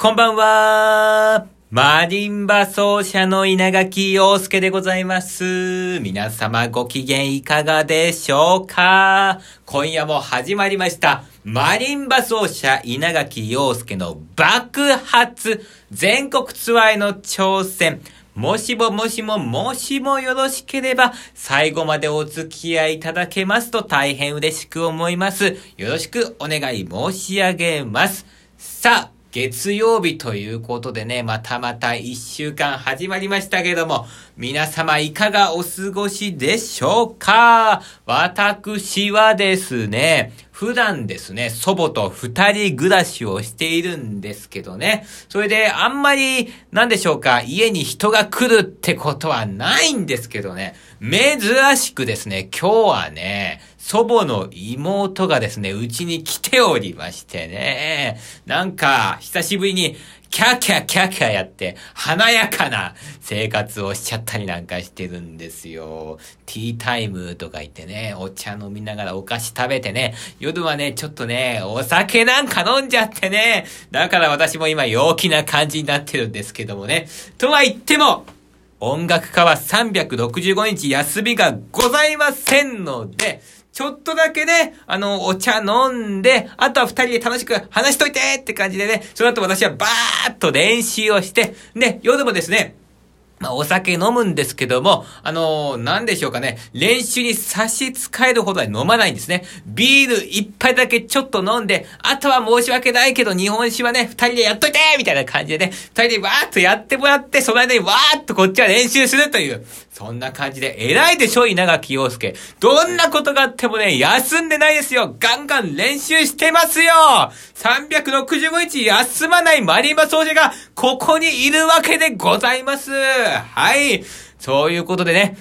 こんばんは。マリンバ奏者の稲垣陽介でございます。皆様ご機嫌いかがでしょうか今夜も始まりました。マリンバ奏者稲垣陽介の爆発全国ツアーへの挑戦。もしももしももしもよろしければ最後までお付き合いいただけますと大変嬉しく思います。よろしくお願い申し上げます。さあ、月曜日ということでね、またまた一週間始まりましたけども、皆様いかがお過ごしでしょうか？私はですね、普段ですね、祖母と二人暮らしをしているんですけどね。それで、あんまり、なんでしょうか、家に人が来るってことはないんですけどね。珍しくですね、今日はね、祖母の妹がですね、うちに来ておりましてね。なんか、久しぶりに、キャーキャーキャーキャーやって、華やかな生活をしちゃったりなんかしてるんですよ。ティータイムとか言ってね、お茶飲みながらお菓子食べてね、夜はね、ちょっとね、お酒なんか飲んじゃってね、だから私も今陽気な感じになってるんですけどもね。とは言っても、音楽家は365日休みがございませんので、ちょっとだけね、あの、お茶飲んで、あとは二人で楽しく話しといてって感じでね、その後私はバーッと練習をして、で、夜もですね、まあ、お酒飲むんですけども、あのー、なんでしょうかね。練習に差し支えるほどは飲まないんですね。ビール一杯だけちょっと飲んで、あとは申し訳ないけど日本酒はね、二人でやっといてみたいな感じでね、二人でわーっとやってもらって、その間にわーっとこっちは練習するという、そんな感じで、偉いでしょ、稲垣陽介。どんなことがあってもね、休んでないですよ。ガンガン練習してますよ !365 日休まないマリンバ奏者が、ここにいるわけでございます。はい。そういうことでね、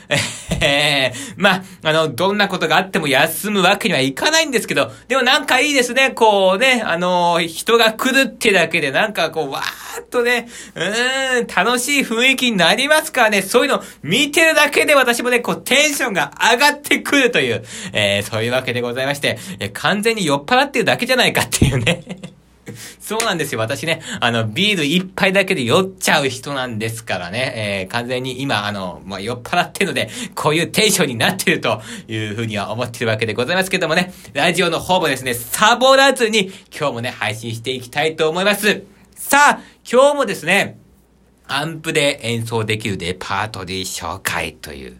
えー、まあ、あの、どんなことがあっても休むわけにはいかないんですけど、でもなんかいいですね、こうね、あの、人が来るってだけでなんかこう、わーっとね、うーん、楽しい雰囲気になりますからね、そういうの見てるだけで私もね、こう、テンションが上がってくるという、えー、そういうわけでございまして、完全に酔っ払ってるだけじゃないかっていうね。そうなんですよ。私ね、あの、ビール一杯だけで酔っちゃう人なんですからね。えー、完全に今、あの、まあ、酔っ払ってるので、こういうテンションになってるというふうには思ってるわけでございますけどもね、ラジオの方もですね、サボらずに、今日もね、配信していきたいと思います。さあ、今日もですね、アンプで演奏できるレパートリー紹介という、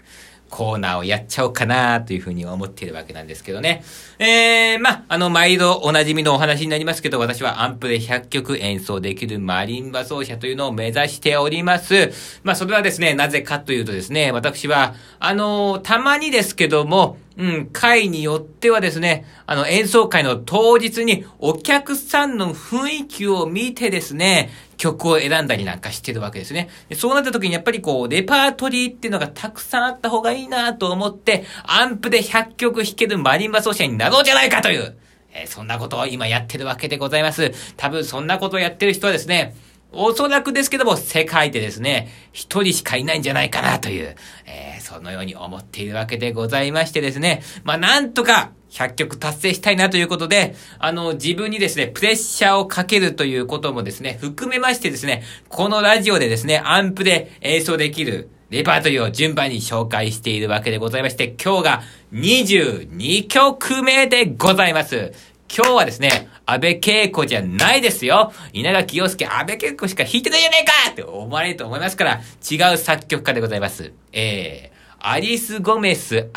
コーナーをやっちゃおうかなというふうに思っているわけなんですけどね。えー、まあ、の、毎度おなじみのお話になりますけど、私はアンプで100曲演奏できるマリンバ奏者というのを目指しております。まあ、それはですね、なぜかというとですね、私は、あのたまにですけども、うん、会によってはですね、あの、演奏会の当日にお客さんの雰囲気を見てですね、曲を選んだりなんかしてるわけですね。そうなった時にやっぱりこう、レパートリーっていうのがたくさんあった方がいいなと思って、アンプで100曲弾けるマリンバ奏者になろうじゃないかという、えーそんなことを今やってるわけでございます。多分そんなことをやってる人はですね、おそらくですけども、世界でですね、一人しかいないんじゃないかなという、えーそのように思っているわけでございましてですね、まあ、なんとか、100曲達成したいなということで、あの、自分にですね、プレッシャーをかけるということもですね、含めましてですね、このラジオでですね、アンプで演奏できるレパートリーを順番に紹介しているわけでございまして、今日が22曲目でございます。今日はですね、安倍恵子じゃないですよ。稲垣陽介、安倍恵子しか弾いてないじゃねえかって思われると思いますから、違う作曲家でございます。えー、アリス・ゴメス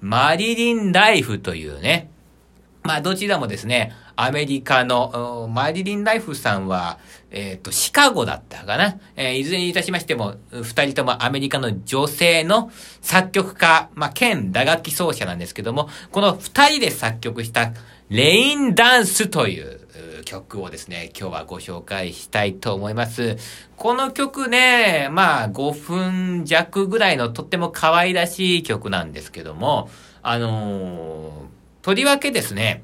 マリリン・ライフというね、まあ、どちらもですね、アメリカの、マリリン・ライフさんは、えっ、と、シカゴだったかな。えーいずれにいたしましても、二人ともアメリカの女性の作曲家、まあ、兼打楽器奏者なんですけども、この二人で作曲した、レインダンスという曲をですね、今日はご紹介したいと思います。この曲ね、まあ5分弱ぐらいのとっても可愛らしい曲なんですけども、あのーとりわけですね、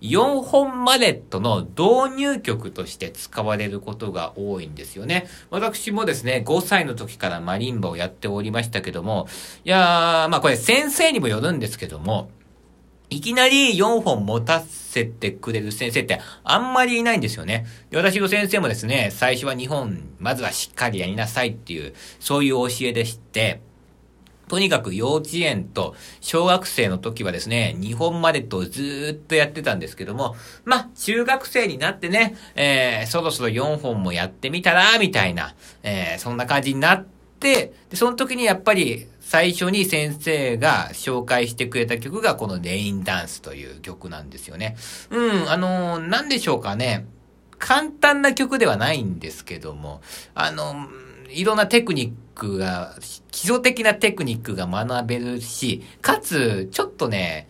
4本マレットの導入曲として使われることが多いんですよね。私もですね、5歳の時からマリンバをやっておりましたけども、いやー、まあこれ先生にもよるんですけども、いきなり4本持たせてくれる先生ってあんまりいないんですよね。で私の先生もですね、最初は2本、まずはしっかりやりなさいっていう、そういう教えでして、とにかく幼稚園と小学生の時はですね、2本までとずっとやってたんですけども、まあ、中学生になってね、えー、そろそろ4本もやってみたら、みたいな、えー、そんな感じになって、で、その時にやっぱり最初に先生が紹介してくれた曲がこのレインダンスという曲なんですよね。うん、あのー、なんでしょうかね。簡単な曲ではないんですけども、あのいろんなテクニックが、基礎的なテクニックが学べるし、かつ、ちょっとね、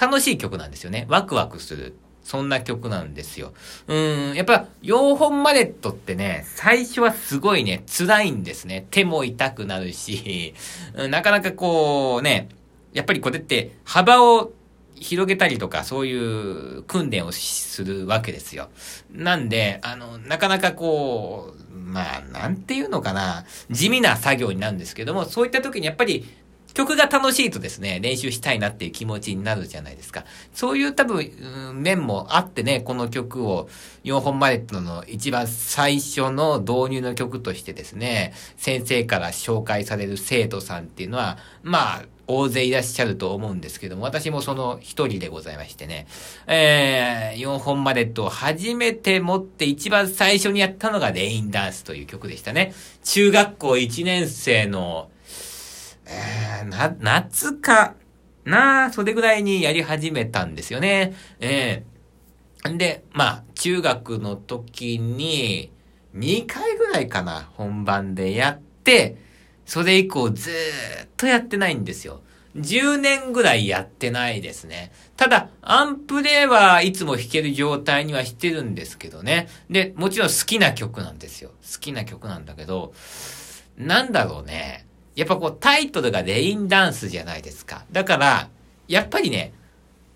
楽しい曲なんですよね。ワクワクする。そんな曲なんですよ。うん、やっぱ、4本マレットってね、最初はすごいね、辛いんですね。手も痛くなるし、うんなかなかこうね、やっぱりこれって幅を広げたりとか、そういう訓練をするわけですよ。なんで、あの、なかなかこう、まあ、なんていうのかな、地味な作業になるんですけども、そういった時にやっぱり、曲が楽しいとですね、練習したいなっていう気持ちになるじゃないですか。そういう多分、うん、面もあってね、この曲を4本マレットの一番最初の導入の曲としてですね、先生から紹介される生徒さんっていうのは、まあ、大勢いらっしゃると思うんですけども、私もその一人でございましてね、えー、4本マレットを初めて持って一番最初にやったのがレインダンスという曲でしたね。中学校1年生のえー、な、夏かなそれぐらいにやり始めたんですよね。えー、で、まあ、中学の時に、2回ぐらいかな、本番でやって、それ以降ずっとやってないんですよ。10年ぐらいやってないですね。ただ、アンプではいつも弾ける状態にはしてるんですけどね。で、もちろん好きな曲なんですよ。好きな曲なんだけど、なんだろうね。やっぱこうタイトルがレインダンスじゃないですか。だから、やっぱりね、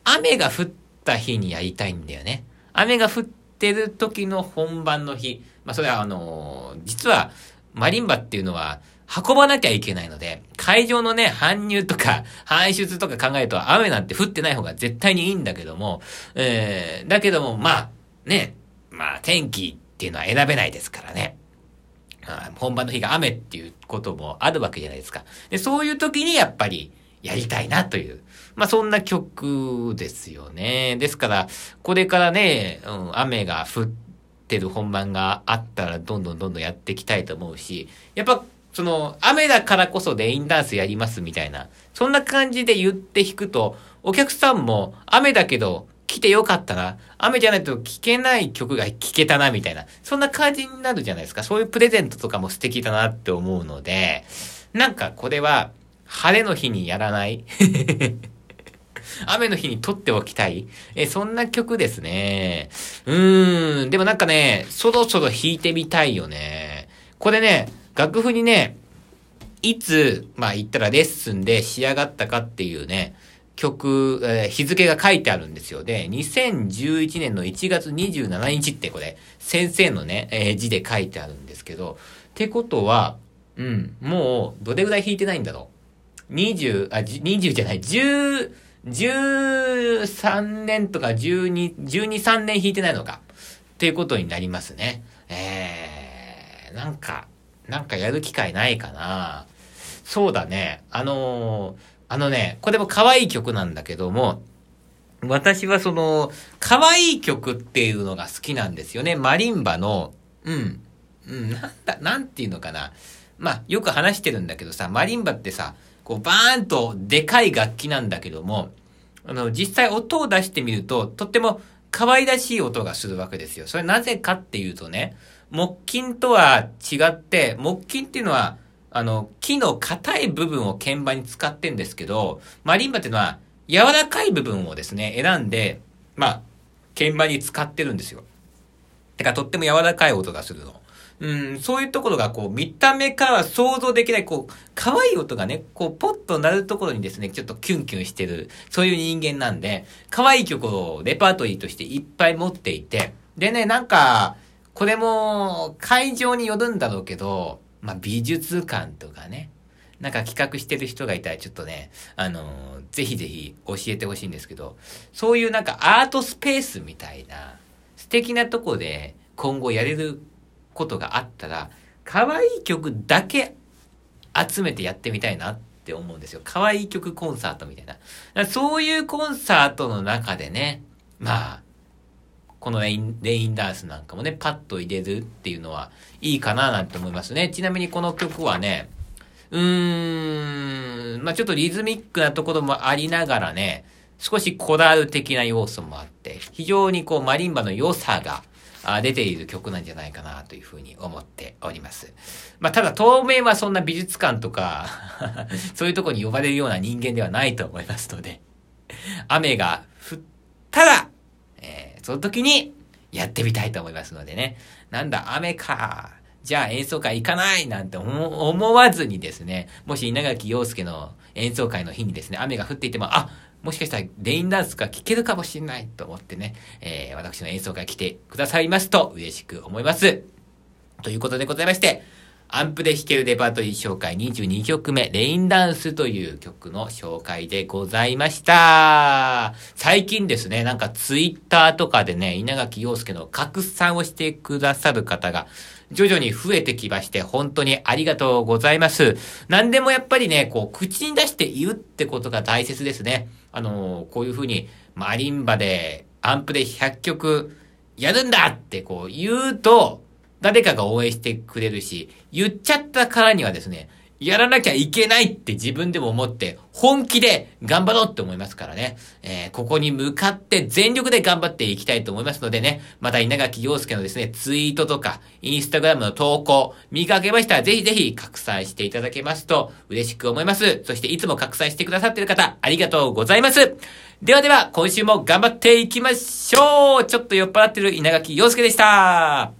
雨が降った日にやりたいんだよね。雨が降ってる時の本番の日。まあそれはあのー、実はマリンバっていうのは運ばなきゃいけないので、会場のね、搬入とか搬出とか考えると雨なんて降ってない方が絶対にいいんだけども、えー、だけどもまあ、ね、まあ天気っていうのは選べないですからね。本番の日が雨っていうこともあるわけじゃないですか。で、そういう時にやっぱりやりたいなという。まあそんな曲ですよね。ですから、これからね、うん、雨が降ってる本番があったらどんどんどんどんやっていきたいと思うし、やっぱその雨だからこそレインダンスやりますみたいな、そんな感じで言って弾くと、お客さんも雨だけど来てよかったな。雨じゃないと聴けない曲が聴けたな、みたいな。そんな感じになるじゃないですか。そういうプレゼントとかも素敵だなって思うので、なんかこれは、晴れの日にやらない 雨の日に撮っておきたいえ、そんな曲ですね。うーん。でもなんかね、そろそろ弾いてみたいよね。これね、楽譜にね、いつ、まあ言ったらレッスンで仕上がったかっていうね、曲、えー、日付が書いてあるんですよ。で、2011年の1月27日ってこれ、先生のね、えー、字で書いてあるんですけど、ってことは、うん、もう、どれぐらい弾いてないんだろう。20、あ、20じゃない、10、13年とか12、12、3年弾いてないのか。っていうことになりますね。えー、なんか、なんかやる機会ないかな。そうだね。あのーあのね、これも可愛い曲なんだけども、私はその、可愛い曲っていうのが好きなんですよね。マリンバの、うん、うん、なんだ、なんていうのかな。まあ、よく話してるんだけどさ、マリンバってさ、こう、バーンとでかい楽器なんだけども、あの、実際音を出してみると、とっても可愛らしい音がするわけですよ。それなぜかっていうとね、木琴とは違って、木琴っていうのは、あの、木の硬い部分を鍵盤に使ってんですけど、マリンバっていうのは柔らかい部分をですね、選んで、まあ、鍵盤に使ってるんですよ。てか、とっても柔らかい音がするの。うん、そういうところが、こう、見た目からは想像できない、こう、可愛い音がね、こう、ポッと鳴るところにですね、ちょっとキュンキュンしてる、そういう人間なんで、可愛い曲をレパートリーとしていっぱい持っていて、でね、なんか、これも、会場によるんだろうけど、まあ、美術館とかね、なんか企画してる人がいたらちょっとね、あのー、ぜひぜひ教えてほしいんですけど、そういうなんかアートスペースみたいな、素敵なとこで今後やれることがあったら、可愛い曲だけ集めてやってみたいなって思うんですよ。可愛い曲コンサートみたいな。そういうコンサートの中でね、まあ、このレインレインダンスなんかもね、パッと入れるっていうのはいいかななんて思いますね。ちなみにこの曲はね、うーん、まあちょっとリズミックなところもありながらね、少しコダール的な要素もあって、非常にこうマリンバの良さが出ている曲なんじゃないかなというふうに思っております。まあただ当面はそんな美術館とか そういうとこに呼ばれるような人間ではないと思いますので、雨が降ったら、その時にやってみたいと思いますのでね。なんだ、雨か。じゃあ演奏会行かないなんて思わずにですね、もし稲垣陽介の演奏会の日にですね、雨が降っていても、あ、もしかしたらレインダンスが聴けるかもしれないと思ってね、えー、私の演奏会来てくださいますと嬉しく思います。ということでございまして、アンプで弾けるレパートリー紹介22曲目、レインダンスという曲の紹介でございました。最近ですね、なんかツイッターとかでね、稲垣陽介の拡散をしてくださる方が徐々に増えてきまして、本当にありがとうございます。何でもやっぱりね、こう、口に出して言うってことが大切ですね。あのこういうふうに、マリンバで、アンプで100曲やるんだってこう言うと、誰かが応援してくれるし、言っちゃったからにはですね、やらなきゃいけないって自分でも思って、本気で頑張ろうって思いますからね。えー、ここに向かって全力で頑張っていきたいと思いますのでね、また稲垣陽介のですね、ツイートとか、インスタグラムの投稿、見かけましたらぜひぜひ拡散していただけますと嬉しく思います。そしていつも拡散してくださっている方、ありがとうございます。ではでは、今週も頑張っていきましょうちょっと酔っ払ってる稲垣陽介でした